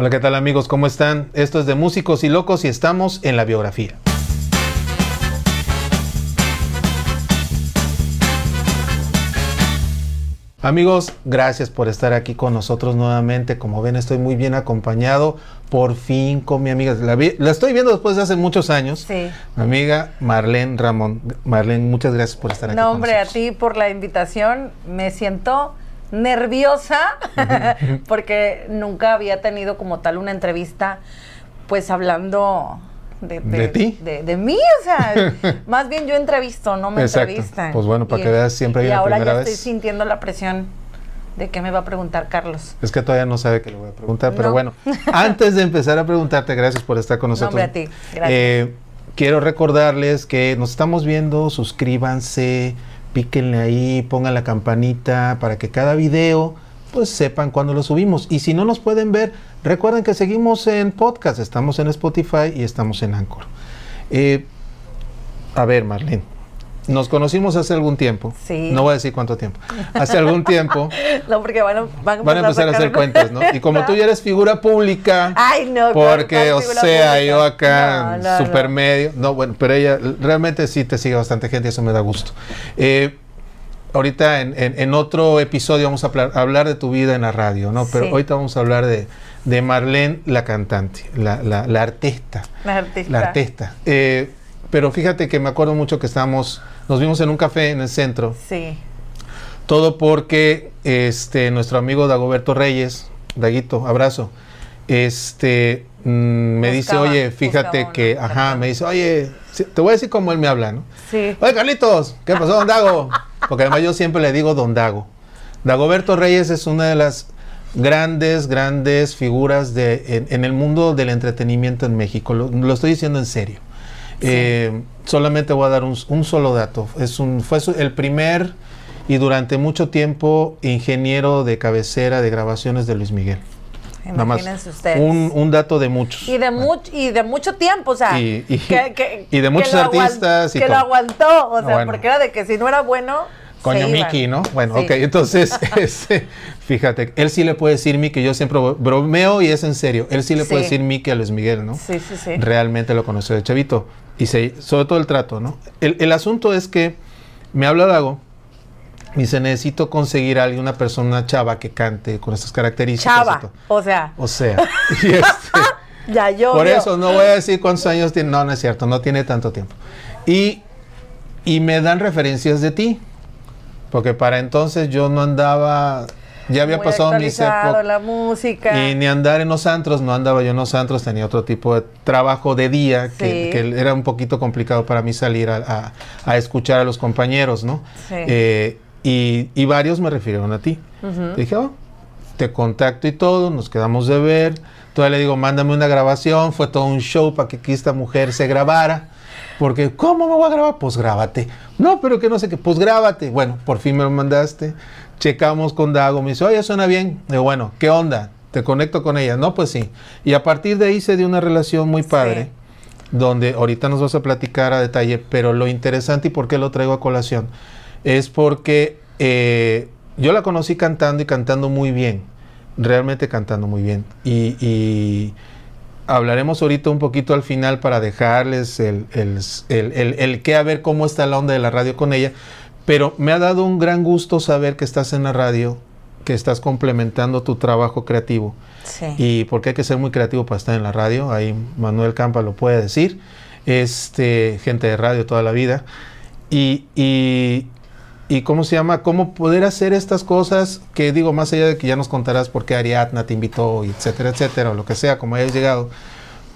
Hola, ¿qué tal amigos? ¿Cómo están? Esto es de Músicos y Locos y estamos en la biografía. Amigos, gracias por estar aquí con nosotros nuevamente. Como ven, estoy muy bien acompañado. Por fin con mi amiga. La, estoy viendo después de hace muchos años. Sí. Mi amiga Marlene Ramón. Marlene, muchas gracias por estar aquí. No, hombre, a ti por la invitación. Me siento nerviosa porque nunca había tenido como tal una entrevista, pues hablando de, ti? De, mí, o sea, más bien yo entrevisto, no me Exacto. entrevistan. Pues bueno, para que veas, siempre hay y una ahora primera ya vez. estoy sintiendo la presión de qué me va a preguntar Carlos. Es que todavía no sabe que le voy a preguntar, pero No. bueno, antes de empezar a preguntarte, gracias por estar con nosotros. hombre, a ti. Gracias. Eh, quiero recordarles que nos estamos viendo, suscríbanse, píquenle ahí, pongan la campanita para que cada video pues sepan cuando lo subimos. Y si no nos pueden ver, recuerden que seguimos en podcast, estamos en Spotify y estamos en Anchor. Eh, a ver, Marlene, nos conocimos hace algún tiempo. Sí. No voy a decir cuánto tiempo. Hace algún tiempo No, porque van a, van van a empezar a hacer cuentas, ¿no? Y como tú ya eres figura pública, Ay, no. porque, ¿cuál o sea, pública? yo acá, No, no, super no. medio, no, bueno, pero ella realmente sí te sigue bastante gente y eso me da gusto. Eh, ahorita en, en- en otro episodio vamos a hablar, hablar de tu vida en la radio, ¿no? Pero Sí. ahorita vamos a hablar de, de Marlene, la cantante, la, la, la artista. La artista. La artista. Eh, pero fíjate que me acuerdo mucho que estábamos, nos vimos en un café en el centro. Sí. Todo porque este nuestro amigo Dagoberto Reyes, Daguito, abrazo. Este mm, me dice, oye, fíjate que, ajá, persona. me dice, oye, te voy a decir cómo él me habla, ¿no? Sí. Oye, Carlitos, ¿qué pasó, don Dago? Porque además yo siempre le digo don Dago. Dagoberto Reyes es una de las grandes, grandes figuras de, en, en el mundo del entretenimiento en México. Lo, lo estoy diciendo en serio. Eh, solamente voy a dar un, un solo dato. Es un, fue el primer y durante mucho tiempo ingeniero de cabecera de grabaciones de Luis Miguel. Nada más. Imagínense ustedes. Un, un dato de muchos. Y de, much, y de mucho tiempo, o sea, Y- y- que, que- y de muchos artistas y que lo aguantó, o sea, Bueno. porque era de que si no era bueno. Coño. Mickey, ¿no? Bueno, Sí. ok, entonces, este, fíjate, él sí le puede decir Mickey, yo siempre bromeo y es en serio, él sí le puede decir Mickey a Luis Miguel, ¿no? Sí, sí, sí. Realmente lo conoció de chavito. Y se, sobre todo el trato, ¿no? El, el asunto es que me habla Dago y dice, necesito conseguir a alguien, una persona, una chava que cante con estas características. Chava, o sea, O sea, y este, ya yo. por eso no voy a decir cuántos años tiene. No, no es cierto, no tiene tanto tiempo. Y, y me dan referencias de ti. Porque para entonces yo no andaba. Ya había Muy pasado mis actualizado épocas. la música. Y ni andar en los antros, no andaba yo en los antros, tenía otro tipo de trabajo de día que, Sí. que era un poquito complicado para mí salir a, a- a escuchar a los compañeros, ¿no? Sí. Eh, y, y varios me refirieron a ti. Ujú. Dije, oh, te contacto y todo, nos quedamos de ver. Todavía le digo, mándame una grabación. Fue todo un show para que aquí esta mujer se grabara. Porque, ¿cómo me voy a grabar? Pues grábate. No, pero que no sé qué, pues grábate. Bueno, por fin me lo mandaste. Checamos con Dago. Me dice, oye, suena bien. Digo, bueno, ¿qué onda? Te conecto con ella. No, pues sí. Y a partir de ahí se dio una relación muy padre. Donde ahorita nos vas a platicar a detalle. Pero lo interesante y por qué lo traigo a colación es porque eh, yo la conocí cantando y cantando muy bien, realmente cantando muy bien. Y, y hablaremos ahorita un poquito al final para dejarles el, el, el, el, el qué, a ver cómo está la onda de la radio con ella. Pero me ha dado un gran gusto saber que estás en la radio, que estás complementando tu trabajo creativo. Sí. Y porque hay que ser muy creativo para estar en la radio, ahí Manuel Campa lo puede decir, este, gente de radio toda la vida. Y, y, y cómo se llama, cómo poder hacer estas cosas que digo, más allá de que ya nos contarás por qué Ariadna te invitó, y etcétera, etcétera, o lo que sea, como hayas llegado.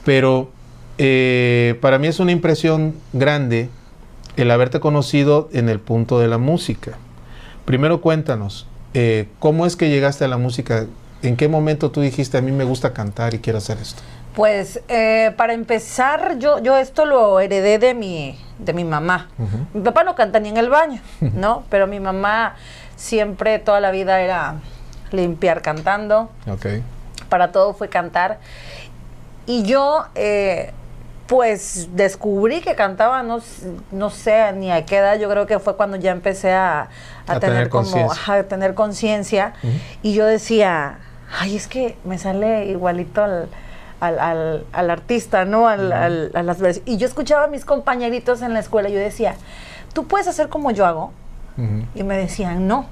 Pero eh, para mí es una impresión grande el haberte conocido en el punto de la música. Primero cuéntanos, eh, ¿cómo es que llegaste a la música? ¿En qué momento tú dijiste, a mí me gusta cantar y quiero hacer esto? Pues eh, para empezar, yo, yo esto lo heredé de mi, de mi mamá. Mi papá no canta ni en el baño, ¿no? Pero mi mamá siempre, toda la vida era limpiar cantando. Ok. Para todo fue cantar. Y yo, eh, pues descubrí que cantaba, no, no sé ni a qué edad, yo creo que fue cuando ya empecé a, a A tener, tener como, a tener conciencia. Y yo decía, ay, es que me sale igualito al, al, al, al artista, ¿no? Al, a las Y yo escuchaba a mis compañeritos en la escuela, yo decía, ¿tú puedes hacer como yo hago? Y me decían, no.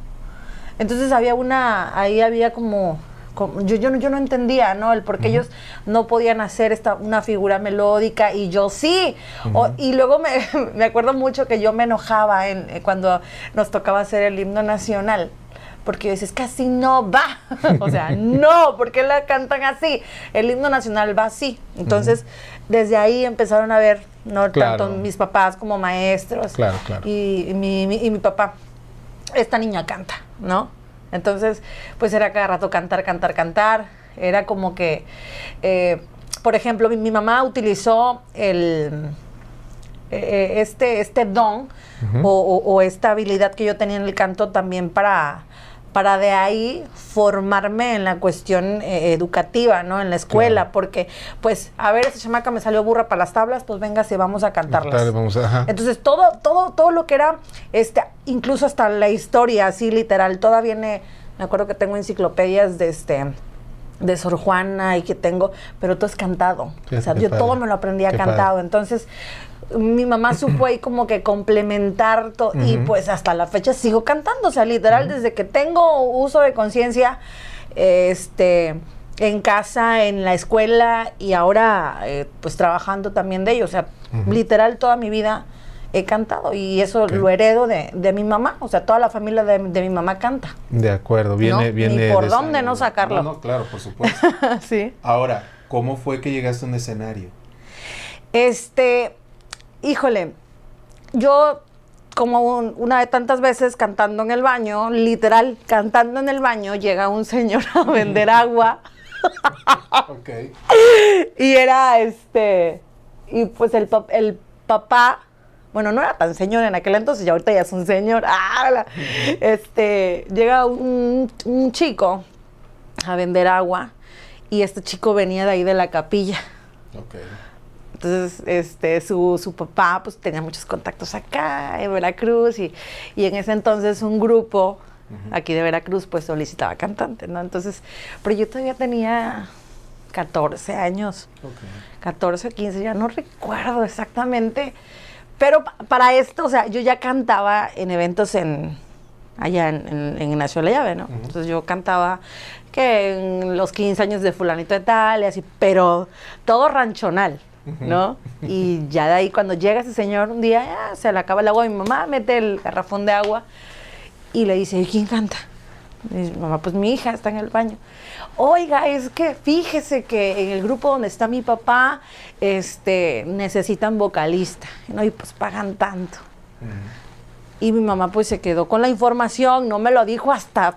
Entonces había una, ahí había como- yo, yo, no, yo no entendía, ¿no? El por qué ellos no podían hacer esta, una figura melódica y yo sí. O- y luego me, me acuerdo mucho que yo me enojaba en, eh, cuando nos tocaba hacer el himno nacional. Porque yo decía, es que así no va. o sea, no, ¿por qué la cantan así? El himno nacional va así. Entonces, desde ahí empezaron a ver, ¿no? Claro. Tanto mis papás como maestros. Claro, claro. Y, y mi, mi- y mi papá, esta niña canta, ¿no? Entonces, pues era cada rato cantar, cantar, cantar. Era como que, eh, por ejemplo, mi, mi mamá utilizó el, eh, este, este don o- o esta habilidad que yo tenía en el canto también para, para de ahí formarme en la cuestión eh, educativa, ¿no? En la escuela, Claro. porque, pues, a ver, esta chamaca me salió burra para las tablas, pues venga, si vamos a cantarlas. Dale, vamos a-. Entonces todo, todo, todo lo que era, este, incluso hasta la historia, así literal, toda viene, me acuerdo que tengo enciclopedias de este de Sor Juana y que tengo, pero todo es cantado. O sea, yo padre. todo me lo aprendía Qué cantado. padre. Entonces, mi mamá supo ahí como que complementar todo y pues hasta la fecha sigo cantando, o sea, literal desde que tengo uso de conciencia este en casa, en la escuela y ahora eh, pues trabajando también de ello, o sea, literal toda mi vida he cantado y eso lo heredo de, de mi mamá, o sea, toda la familia de, de mi mamá canta. De acuerdo, viene, No, viene. ni por de dónde sangre. no sacarlo. No, no, claro, por supuesto. sí. Ahora, ¿cómo fue que llegaste a un escenario? Este, híjole, yo como un- una de tantas veces cantando en el baño, literal, cantando en el baño, llega un señor a vender agua Ok. y era este, y pues el, el papá, bueno, no era tan señor en aquel entonces, ya ahorita ya es un señor, ¡ah! este, llega un, un chico a vender agua y este chico venía de ahí de la capilla. Ok. Entonces, este, su, su papá pues tenía muchos contactos acá en Veracruz y, y en ese entonces un grupo aquí de Veracruz pues solicitaba cantante, ¿no? Entonces, pero yo todavía tenía 14 años, Ok. 14 o 15, ya no recuerdo exactamente, pero pa- para esto, o sea, yo ya cantaba en eventos en allá en, en, en Ignacio La Llave, ¿no? Entonces yo cantaba que en los 15 años de fulanito de tal y así, pero todo ranchonal, ¿no? Y ya de ahí cuando llega ese señor un día, ya, se le acaba el agua a mi mamá, mete el garrafón de agua y le dice, ¿y quién canta? Y dice, mamá, pues mi hija está en el baño. Oiga, es que fíjese que en el grupo donde está mi papá, este, necesitan vocalista, ¿no? Y pues pagan tanto. Y mi mamá pues se quedó con la información, no me lo dijo hasta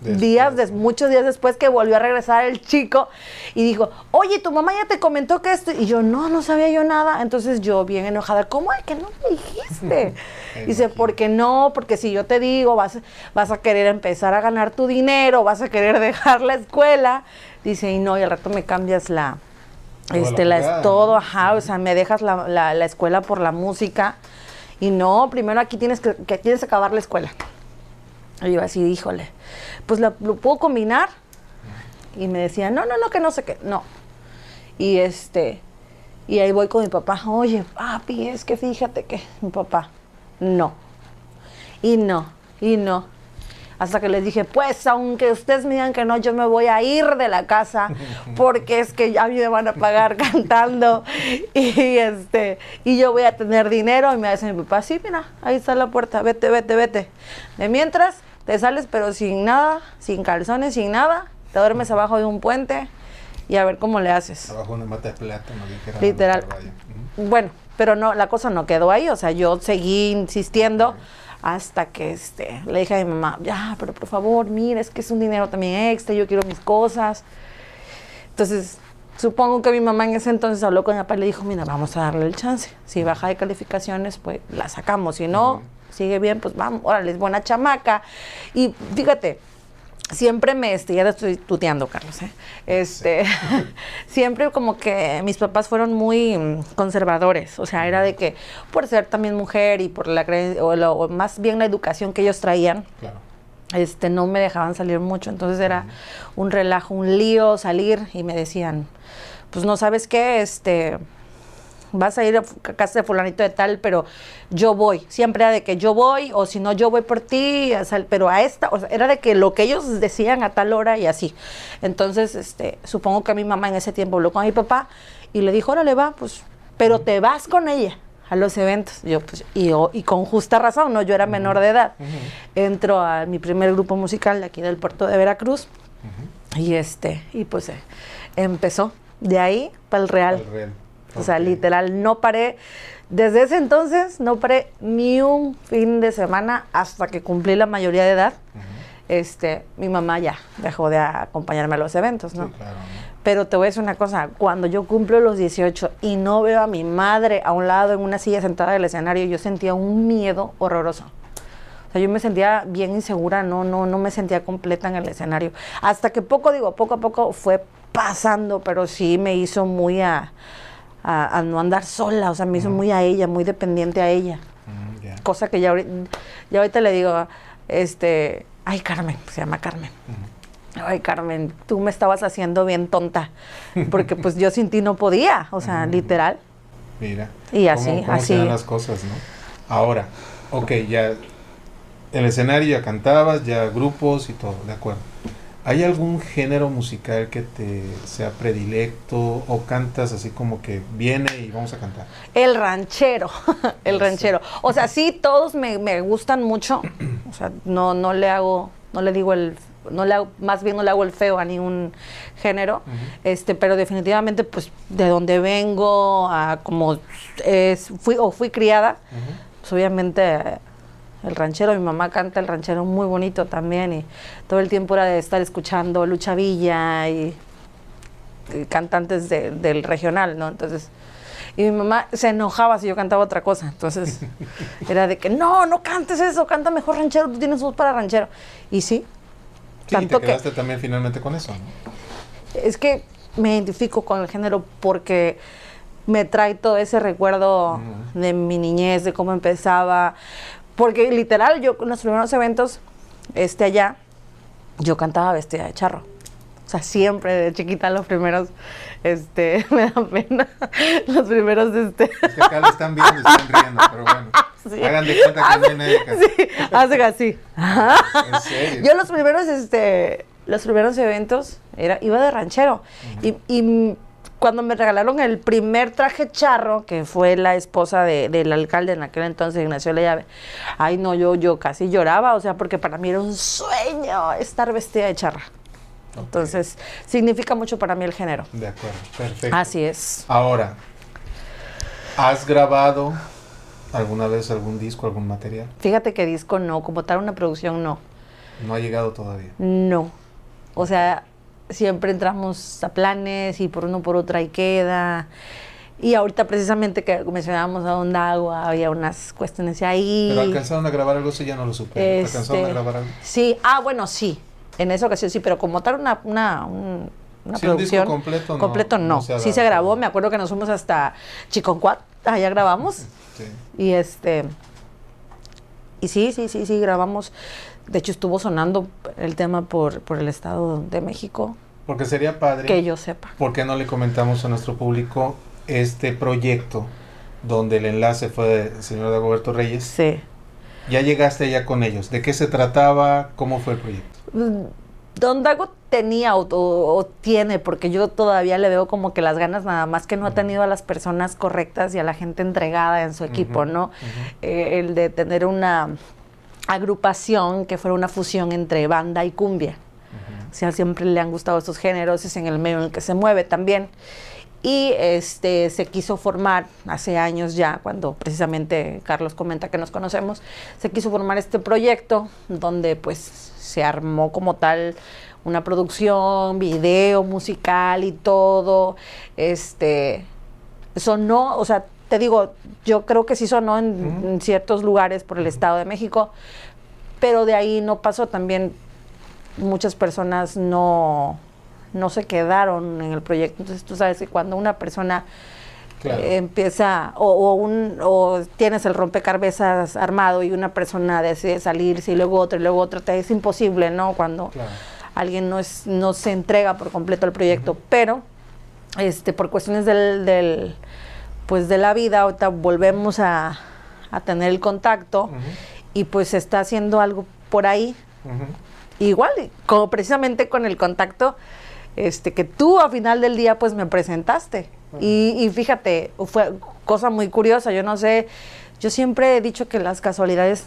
Después, días, muchos días después que volvió a regresar el chico y dijo, oye, tu mamá ya te comentó que esto, y yo, no, no sabía yo nada, entonces yo bien enojada, ¿cómo es que no me dijiste? Dice, porque no, porque si yo te digo, vas, vas a querer empezar a ganar tu dinero, vas a querer dejar la escuela, dice, y no, y al rato me cambias la, Toda la este, la, jugada, todo, ajá, o sea, me dejas la, la- la escuela por la música. Y no, primero aquí tienes que, que tienes que acabar la escuela. Y yo así, híjole, pues la- lo puedo combinar. Y me decía, no, no, no, que no sé qué, no. Y este, y ahí voy con mi papá, oye, papi, es que fíjate que mi papá, no. Y no, y no. Hasta que les dije, pues aunque ustedes me digan que no, yo me voy a ir de la casa porque es que ya me van a pagar cantando y este y yo voy a tener dinero y me dice mi papá, sí, mira, ahí está la puerta, vete, vete, vete. De mientras te sales pero sin nada, sin calzones, sin nada, te duermes abajo de un puente y a ver cómo le haces. Abajo una mata de plátano, dijera Literal. Bueno, pero no, la cosa no quedó ahí, o sea, yo seguí insistiendo hasta que este, le dije a mi mamá, ya, pero por favor, mira, es que es un dinero también extra, yo quiero mis cosas. Entonces, supongo que mi mamá en ese entonces habló con mi papá y le dijo, mira, vamos a darle el chance. Si baja de calificaciones, pues la sacamos. Si no, sigue bien, pues vamos, órale, es buena chamaca. Y fíjate, siempre me, este, ya te estoy tuteando, Carlos, ¿eh? Este, siempre como que mis papás fueron muy conservadores, o sea, era de que por ser también mujer y por la o, lo- o más bien la educación que ellos traían, Claro. Este, no me dejaban salir mucho. Entonces era un relajo, un lío salir y me decían, pues no sabes qué, este, vas a ir a casa de fulanito de tal, pero yo voy. Siempre era de que yo voy, o si no, yo voy por ti, o sea, pero a esta, o sea, era de que lo que ellos decían a tal hora y así. Entonces, este, supongo que mi mamá en ese tiempo habló con mi papá y le dijo, órale, va, pues, pero te vas con ella a los eventos. Yo, pues, y, con justa razón, ¿no? Yo era menor de edad. Entro a mi primer grupo musical de aquí del puerto de Veracruz y este, y pues eh, empezó de ahí para el Real. Al real. O sea, literal, no paré. Desde ese entonces no paré ni un fin de semana hasta que cumplí la mayoría de edad. Este, mi mamá ya dejó de acompañarme a los eventos, ¿no? Sí, claro. ¿no? Pero te voy a decir una cosa, cuando yo cumplo los 18 y no veo a mi madre a un lado en una silla sentada del escenario, yo sentía un miedo horroroso. O sea, yo me sentía bien insegura, no, no, no me sentía completa en el escenario. Hasta que poco, digo, poco a poco fue pasando, pero sí me hizo muy a, a- a no andar sola, o sea, me hizo muy a ella, muy dependiente a ella. Mm. Cosa que ya ahorita le digo, este, ay Carmen, se llama Carmen. Ay Carmen, tú me estabas haciendo bien tonta, porque pues yo sin ti no podía, o sea, literal. Mira. Y así, cómo, cómo así. se dan las cosas, ¿no? Ahora, ok, ya el escenario ya cantabas, ya grupos y todo, de acuerdo. ¿Hay algún género musical que te sea predilecto o cantas así como que viene y vamos a cantar? El ranchero, el ranchero. O sea, sí, todos me, me gustan mucho. O sea, no, no le hago, no le digo el, no le hago, más bien no le hago el feo a ningún género. Este, pero definitivamente, pues, de donde vengo, a como es, fui o fui criada, pues obviamente el ranchero, mi mamá canta el ranchero muy bonito también y todo el tiempo era de estar escuchando Lucha Villa y, y cantantes de- del regional, ¿no? Entonces, y mi mamá se enojaba si yo cantaba otra cosa, entonces era de que no, no cantes eso, canta mejor ranchero, tú tienes voz para ranchero. Y sí, Sí, Tanto te que- quedaste también finalmente con eso, ¿no? es que me identifico con el género porque me trae todo ese recuerdo de mi niñez, de cómo empezaba. Porque literal, yo en los primeros eventos, este allá, yo cantaba vestida de charro. O sea, siempre de chiquita los primeros, este, me da pena. Los primeros, este. Es que acá lo están viendo están riendo, pero bueno. Sí. Hagan de cuenta que no hay acá. Sí, hacen así. En serio. Yo los primeros, este, los primeros eventos era, iba de ranchero. y, y, cuando me regalaron el primer traje charro, que fue la esposa de- del alcalde en aquel entonces, Ignacio La Llave, ay no, yo, yo casi lloraba, o sea, porque para mí era un sueño estar vestida de charra. Entonces, significa mucho para mí el género. De acuerdo, perfecto. Así es. Ahora, ¿has grabado alguna vez algún disco, algún material? Fíjate que disco no, como tal una producción no. No ha llegado todavía. No. O sea, siempre entramos a planes y por uno por otro ahí queda. Y ahorita precisamente que mencionábamos a Ondagua, había unas cuestiones ahí. Pero alcanzaron a grabar algo, eso ya no lo supe. ¿Alcanzaron a Este, grabar algo? Sí, ah, bueno, sí. En esa ocasión sí, pero como tal una, una, un- una Sí, un disco producción. completo no- completo no. no se ha sí se grabó, me acuerdo que nos fuimos hasta Chiconcuat, allá grabamos. Sí. Y este. Y sí, sí, sí, sí, grabamos. De hecho, estuvo sonando el tema por, por el Estado de México, Porque sería padre. que yo sepa. ¿Por qué no le comentamos a nuestro público este proyecto donde el enlace fue del señor Dagoberto Reyes? Sí. Ya llegaste ya con ellos. ¿De qué se trataba? ¿Cómo fue el proyecto? Mm, Don Dago tenía o, o- o tiene, porque yo todavía le veo como que las ganas, nada más que no ha tenido a las personas correctas y a la gente entregada en su equipo, ¿no? Eh, el de tener una agrupación que fuera una fusión entre banda y cumbia. O sea, siempre le han gustado estos géneros, es en el medio en el que se mueve también. Y este se quiso formar hace años ya, cuando precisamente Carlos comenta que nos conocemos, se quiso formar este proyecto donde pues se armó como tal una producción, video, musical y todo. Este sonó, o sea, te digo, yo creo que sí sonó en, ciertos lugares por el Estado de México, pero de ahí no pasó también muchas personas no, no se quedaron en el proyecto. Entonces tú sabes que cuando una persona Claro. eh, empieza, o, o un, o tienes el rompecabezas armado y una persona decide salirse y luego otra y luego otra, te es imposible, ¿no? Cuando Claro. alguien no, es, no se entrega por completo al proyecto, pero este, por cuestiones del, del, pues de la vida, ahorita volvemos a, a tener el contacto y pues se está haciendo algo por ahí. Igual, como precisamente con el contacto este, que tú a final del día pues me presentaste. Y, y fíjate, fue cosa muy curiosa, yo no sé, yo siempre he dicho que las casualidades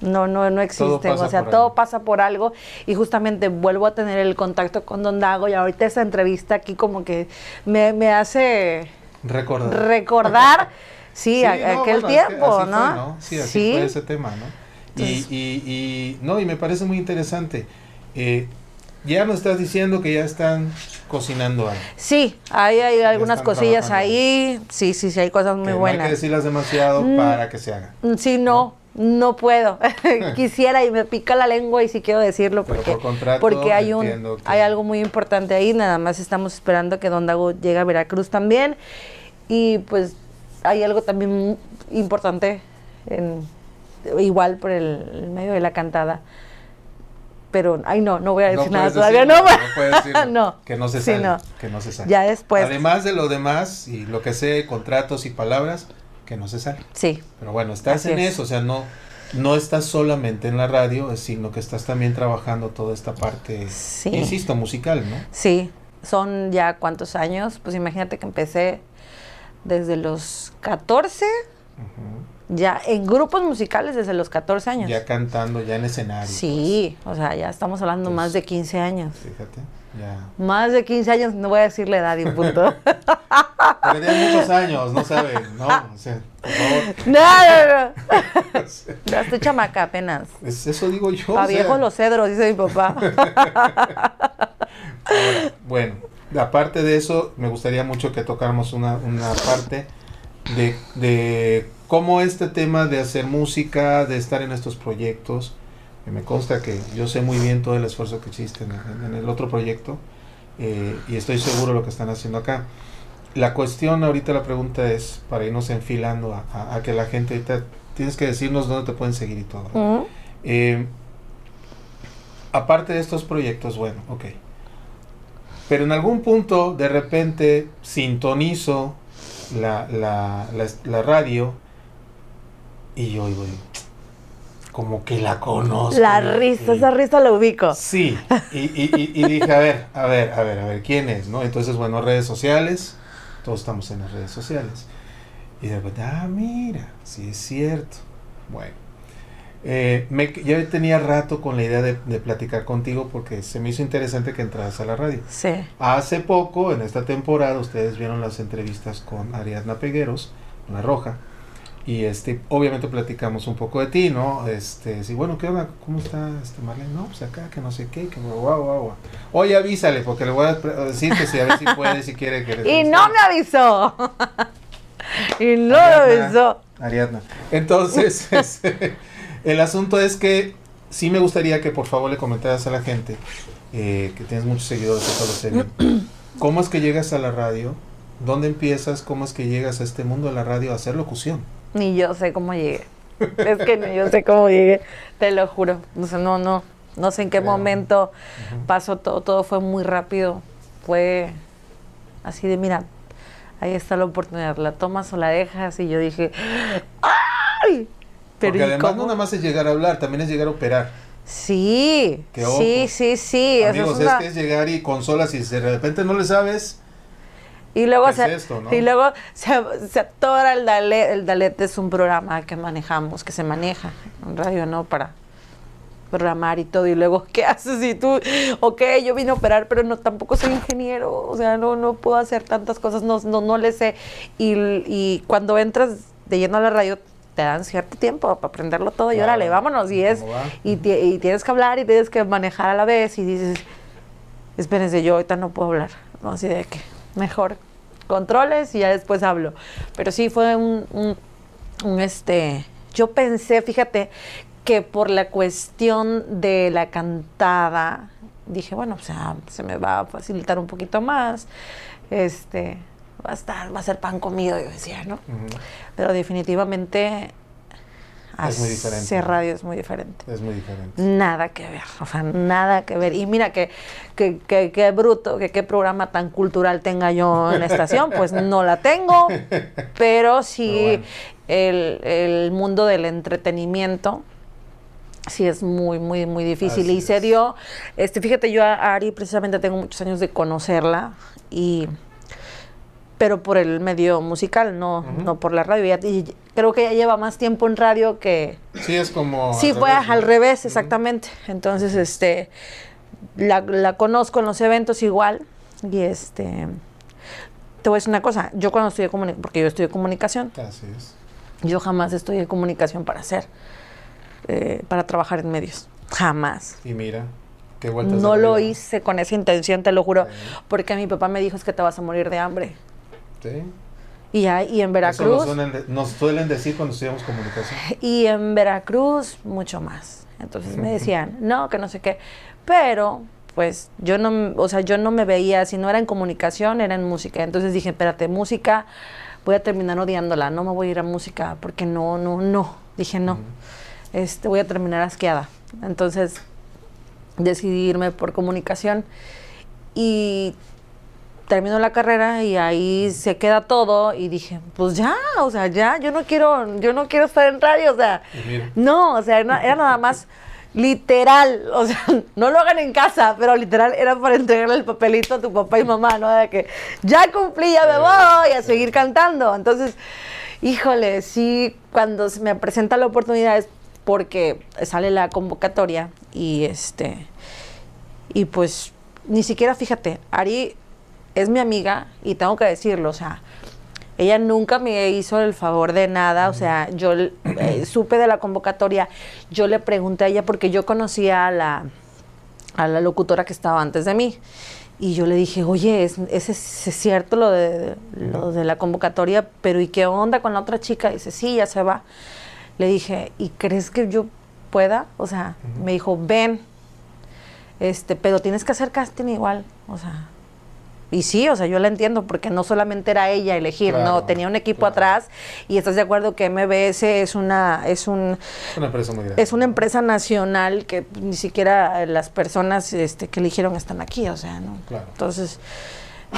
no, no, no existen, o sea, todo pasa por algo y justamente vuelvo a tener el contacto con Don Dago y ahorita esa entrevista aquí como que me, me hace Recordar. recordar, sí, Sí, a- no, aquel bueno, tiempo, así ¿no? fue, ¿no? Sí, así fue ese tema, ¿no? Y, Entonces- y, y, no, y me parece muy interesante. Eh, ya nos estás diciendo que ya están cocinando algo. Sí, hay, hay algunas cosillas trabajando. ahí. Sí, sí, sí, hay cosas muy que No hay buenas. que decirlas demasiado Mm. para que se haga. Mm, Sí, no, no puedo. Quisiera y me pica la lengua y sí quiero decirlo porque, por contrato porque hay un que- hay algo muy importante ahí. Nada más estamos esperando que Don Dago llegue a Veracruz también y pues hay algo también importante en, igual por el, el medio de la cantada. Pero, ay no, no voy a decir nada todavía, no. no puedes decirlo, No. Que no se Sí, sale. no. Que no se sale. Ya después. Además de lo demás y lo que sé, contratos y palabras, que no se sale. Sí, Pero bueno, estás Así en es. eso, o sea, no, no estás solamente en la radio, sino que estás también trabajando toda esta parte, Sí. insisto, musical, ¿no? Sí, son ya cuántos años. Pues imagínate que empecé desde los 14, Ujú. ya en grupos musicales desde los 14 años. Ya cantando, ya en escenario. Sí, o sea, ya estamos hablando Entonces- más de 15 años. pues, fíjate, ya. Más de 15 años, no voy a decir la edad y punto. Porque tiene muchos años, no saben, ¿no? O sea, por favor. no, no, no. Ya estoy chamaca apenas. Es- eso digo yo. A o sea, viejos los cedros, dice mi papá. Ahora, bueno, aparte de eso, me gustaría mucho que tocáramos una, una parte de, de cómo este tema de hacer música, de estar en estos proyectos, que me consta que yo sé muy bien todo el esfuerzo que existe en, el otro proyecto eh, y estoy seguro de lo que están haciendo acá. La cuestión ahorita, la pregunta es, para irnos enfilando a, a- a que la gente ahorita, tienes que decirnos dónde te pueden seguir y todo. Eh, aparte de estos proyectos, bueno, ok. Pero en algún punto, de repente, sintonizo la, la, la, la radio y yo oigo, como que la conozco. La risa, y- esa risa la ubico. Sí, y, y- y- y dije, a ver, a ver, a ver, a ver, ¿quién es? ¿no? Entonces, bueno, redes sociales, todos estamos en las redes sociales. Y de repente, ah, mira, sí es cierto. Bueno, eh, me, yo tenía rato con la idea de, de platicar contigo porque se me hizo interesante que entraras a la radio. Sí. Hace poco, en esta temporada, ustedes vieron las entrevistas con Ariadna Pegueros, La Roja, y este, obviamente platicamos un poco de ti, ¿no? Este, sí, bueno, ¿qué onda? ¿Cómo está este Marlene? No, pues acá, que no sé qué, que guau, guau, guau. Oye, avísale, porque le voy a decir que si a ver si puede, si quiere que Y no me avisó. y no me Ariadna. avisó. Ariadna. Entonces, este, el asunto es que sí me gustaría que por favor le comentaras a la gente, eh, que tienes muchos seguidores, eso lo sé bien. ¿Cómo es que llegas a la radio? ¿Dónde empiezas? ¿Cómo es que llegas a este mundo de la radio a hacer locución? Ni yo sé cómo llegué. Es que ni yo sé cómo llegué, te lo juro. No sé, no, no, no sé en qué momento pasó todo, todo fue muy rápido. Fue así de, mira, ahí está la oportunidad, la tomas o la dejas. Y yo dije. Pero Porque ¿y además cómo? no nada más es llegar a hablar, también es llegar a operar. Sí, Que ojo. sí, sí, sí. Amigos, es es, una- que es llegar y consolas y si de repente no le sabes, Y luego, ¿Qué es se, esto, no? y luego se, se atora el Dalet. El Dalet es un programa que manejamos, que se maneja en radio, ¿no? Para programar y todo. Y luego, ¿qué haces? Y tú, ok, yo vine a operar, pero no tampoco soy ingeniero. O sea, no, no puedo hacer tantas cosas, no, no, no le sé. Y, y cuando entras de lleno a la radio, te dan cierto tiempo para aprenderlo todo. Y Claro. órale, vámonos. Y es, y, y tienes que hablar y tienes que manejar a la vez. Y dices, espérense, yo ahorita no puedo hablar. ¿no? Así de que mejor controles y ya después hablo. Pero sí fue un, un, un, este, yo pensé, fíjate, que por la cuestión de la cantada, dije, bueno, o sea, se me va a facilitar un poquito más. Este, va a estar, va a ser pan comido, yo decía, ¿no? Pero definitivamente Es muy hacer diferente. radio es muy diferente. Es muy diferente. Nada que ver, o sea, nada que ver. Y mira que, que, que, que bruto, que qué programa tan cultural tenga yo en la estación, pues no la tengo, pero sí Pero bueno. el, el mundo del entretenimiento sí es muy, muy, muy difícil. Así y se dio, este, fíjate, yo a Ari precisamente tengo muchos años de conocerla y pero por el medio musical, no, no por la radio. Ya- Y creo que ella lleva más tiempo en radio que, Sí, es como. Sí, al revés, al revés, exactamente. Entonces, este, la, la conozco en los eventos igual. Y este, te voy a decir una cosa. Yo cuando estudié comunicación, porque yo estudié comunicación, Así es. yo jamás estudié comunicación para hacer, eh, para trabajar en medios. Jamás. Y mira, qué vueltas. No lo vida. hice con esa intención, te lo juro. Sí. Porque mi papá me dijo es que te vas a morir de hambre. Sí. Y, ya- y en Eso Veracruz. nos suelen, de- nos suelen decir cuando estudiamos comunicación. Y en Veracruz, mucho más. Entonces me decían, no, que no sé qué. Pero, pues, yo no, o sea, yo no me veía, si no era en comunicación, era en música. Entonces dije, espérate, música, voy a terminar odiándola, no me voy a ir a música, porque no, no, no. Dije, no, este, voy a terminar asqueada. Entonces decidí irme por comunicación y terminó la carrera y ahí se queda todo y dije, pues ya, o sea, ya, yo no quiero, yo no quiero estar en radio, o sea, mira. no, o sea, era, era nada más literal, o sea, no lo hagan en casa, pero literal era para entregarle el papelito a tu papá y mamá, ¿no? De que ya cumplí, ya me voy a seguir cantando. Entonces, híjole, sí, cuando se me presenta la oportunidad es porque sale la convocatoria y este, y pues ni siquiera, fíjate, Ari es mi amiga y tengo que decirlo, o sea, ella nunca me hizo el favor de nada, o sea, yo eh, supe de la convocatoria, yo le pregunté a ella porque yo conocía a la, a la locutora que estaba antes de mí. Y yo le dije, oye, es, es, es cierto lo de, lo de la convocatoria, pero ¿y qué onda con la otra chica? dice, sí, ya se va. Le dije, ¿y crees que yo pueda? O sea, me dijo, ven, este, pero tienes que hacer casting igual, o sea. Y sí, o sea, yo la entiendo porque no solamente era ella elegir, Claro, no, tenía un equipo claro. atrás y estás de acuerdo que MBS es una es un una empresa muy grande. es una empresa nacional que ni siquiera las personas este, que eligieron están aquí, o sea, ¿no? Claro. Entonces,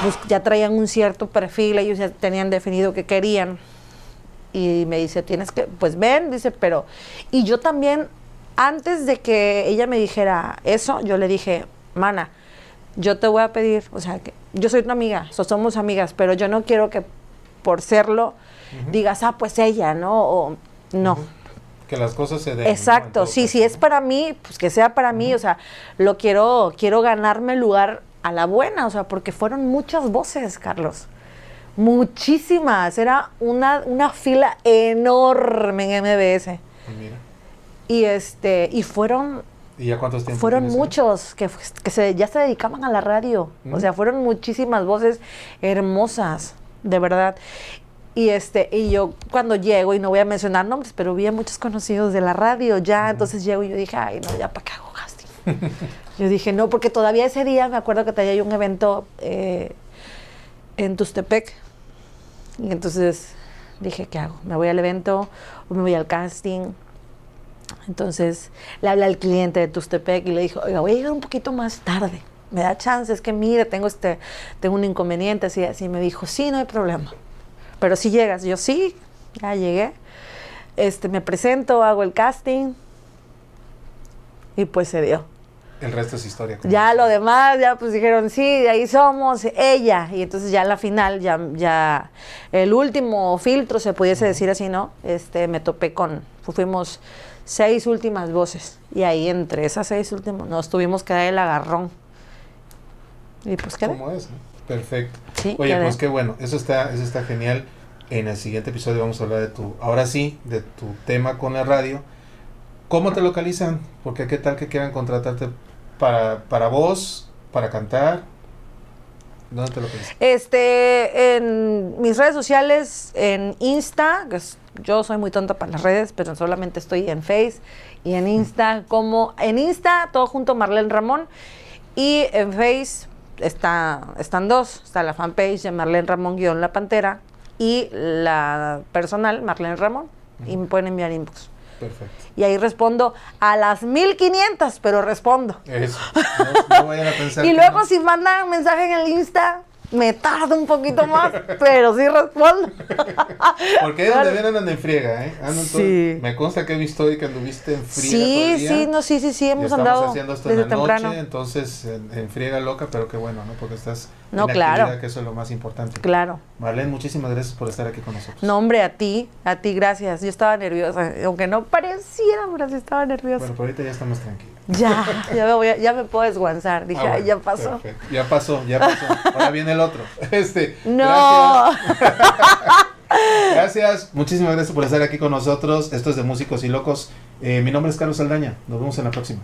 pues ya traían un cierto perfil, ellos ya tenían definido qué querían. Y me dice, tienes que, pues ven, dice, pero... Y yo también, antes de que ella me dijera eso, yo le dije, mana, yo te voy a pedir, o sea, que yo soy tu amiga, so- somos amigas, pero yo no quiero que por serlo digas, ah, pues ella, ¿no? O no. Que las cosas se den. ¿no? En Exacto, todo sí, caso, si es ¿no? para mí, pues que sea para mí, o sea, lo quiero, quiero ganarme el lugar a la buena, o sea, porque fueron muchas voces, Carlos. Muchísimas, era una, una fila enorme en MBS. Y mira. Y este, y fueron, ¿Y ya cuántos tiempos fueron muchos que, que se, ya se dedicaban a la radio. O Mm. sea, fueron muchísimas voces hermosas, de verdad. Y este, y yo cuando llego, y no voy a mencionar nombres, pero vi a muchos conocidos de la radio ya, entonces llego y yo dije, ay, no, ya para qué hago casting. yo dije, no, porque todavía ese día me acuerdo que tenía un evento eh, en Tustepec. Y entonces dije, ¿qué hago? ¿Me voy al evento o me voy al casting? Entonces le hablé al cliente de Tustepec y le dijo, oiga, voy a llegar un poquito más tarde. Me da chance, es que mire, tengo este, tengo un inconveniente, así, así. Me dijo, sí, no hay problema. Pero si llegas, yo sí, ya llegué. Este, me presento, hago el casting y pues se dio. El resto es historia. Ya lo demás, ya pues dijeron, sí, de ahí somos, ella. Y entonces ya en la final, ya, ya el último filtro, se pudiese decir así, ¿no? Este, me topé con, fuimos seis últimas voces. Y ahí entre esas seis últimas nos tuvimos que dar el agarrón. Y pues quedé. ¿Cómo es? Perfecto. Sí, Oye, quedé. pues qué bueno. Eso está, eso está genial. En el siguiente episodio vamos a hablar de tu, ahora sí, de tu tema con la radio. ¿Cómo te localizan? Porque qué tal que quieran contratarte para, para voz, para cantar. ¿Dónde te localizan? Este, en mis redes sociales, en Insta, que es- yo soy muy tonta para las redes, pero solamente estoy en Face y en Insta como, en Insta todo junto Marlene Ramón y en Face está, están dos. Está la fanpage de Marlene Ramón guion La Pantera y la personal, Marlene Ramón. Y me pueden enviar inbox. Perfecto. Y ahí respondo a las 1500, pero respondo. Eso. No, no vayan a pensar. Y luego no. si mandan mensaje en el Insta, me tardo un poquito más, pero sí respondo. Porque ahí donde ven andan en friega, ¿eh? Andan todo- Sí. me consta que he visto hoy que anduviste en friega. todo Sí, el día. sí, no, sí, sí, sí, Y hemos estamos andado haciendo esto desde en la temprano. noche, entonces en, en friega loca, pero qué bueno, ¿no? Porque estás No, en claro. que eso es lo más importante. Claro. Marlene, muchísimas gracias por estar aquí con nosotros. No, hombre, a ti, a ti, gracias. Yo estaba nerviosa, aunque no pareciera, pero sí estaba nerviosa. Bueno, pero ahorita ya estamos tranquilos. Ya, ya me, voy a- ya me puedo desguanzar. Dije, Ah, ay, ya pasó. perfecto. Ya pasó, ya pasó. Ahora viene el otro. Este, No. Gracias. Gracias, muchísimas gracias por estar aquí con nosotros. Esto es de Músicos y Locos. Eh, mi nombre es Carlos Saldaña. Nos vemos en la próxima.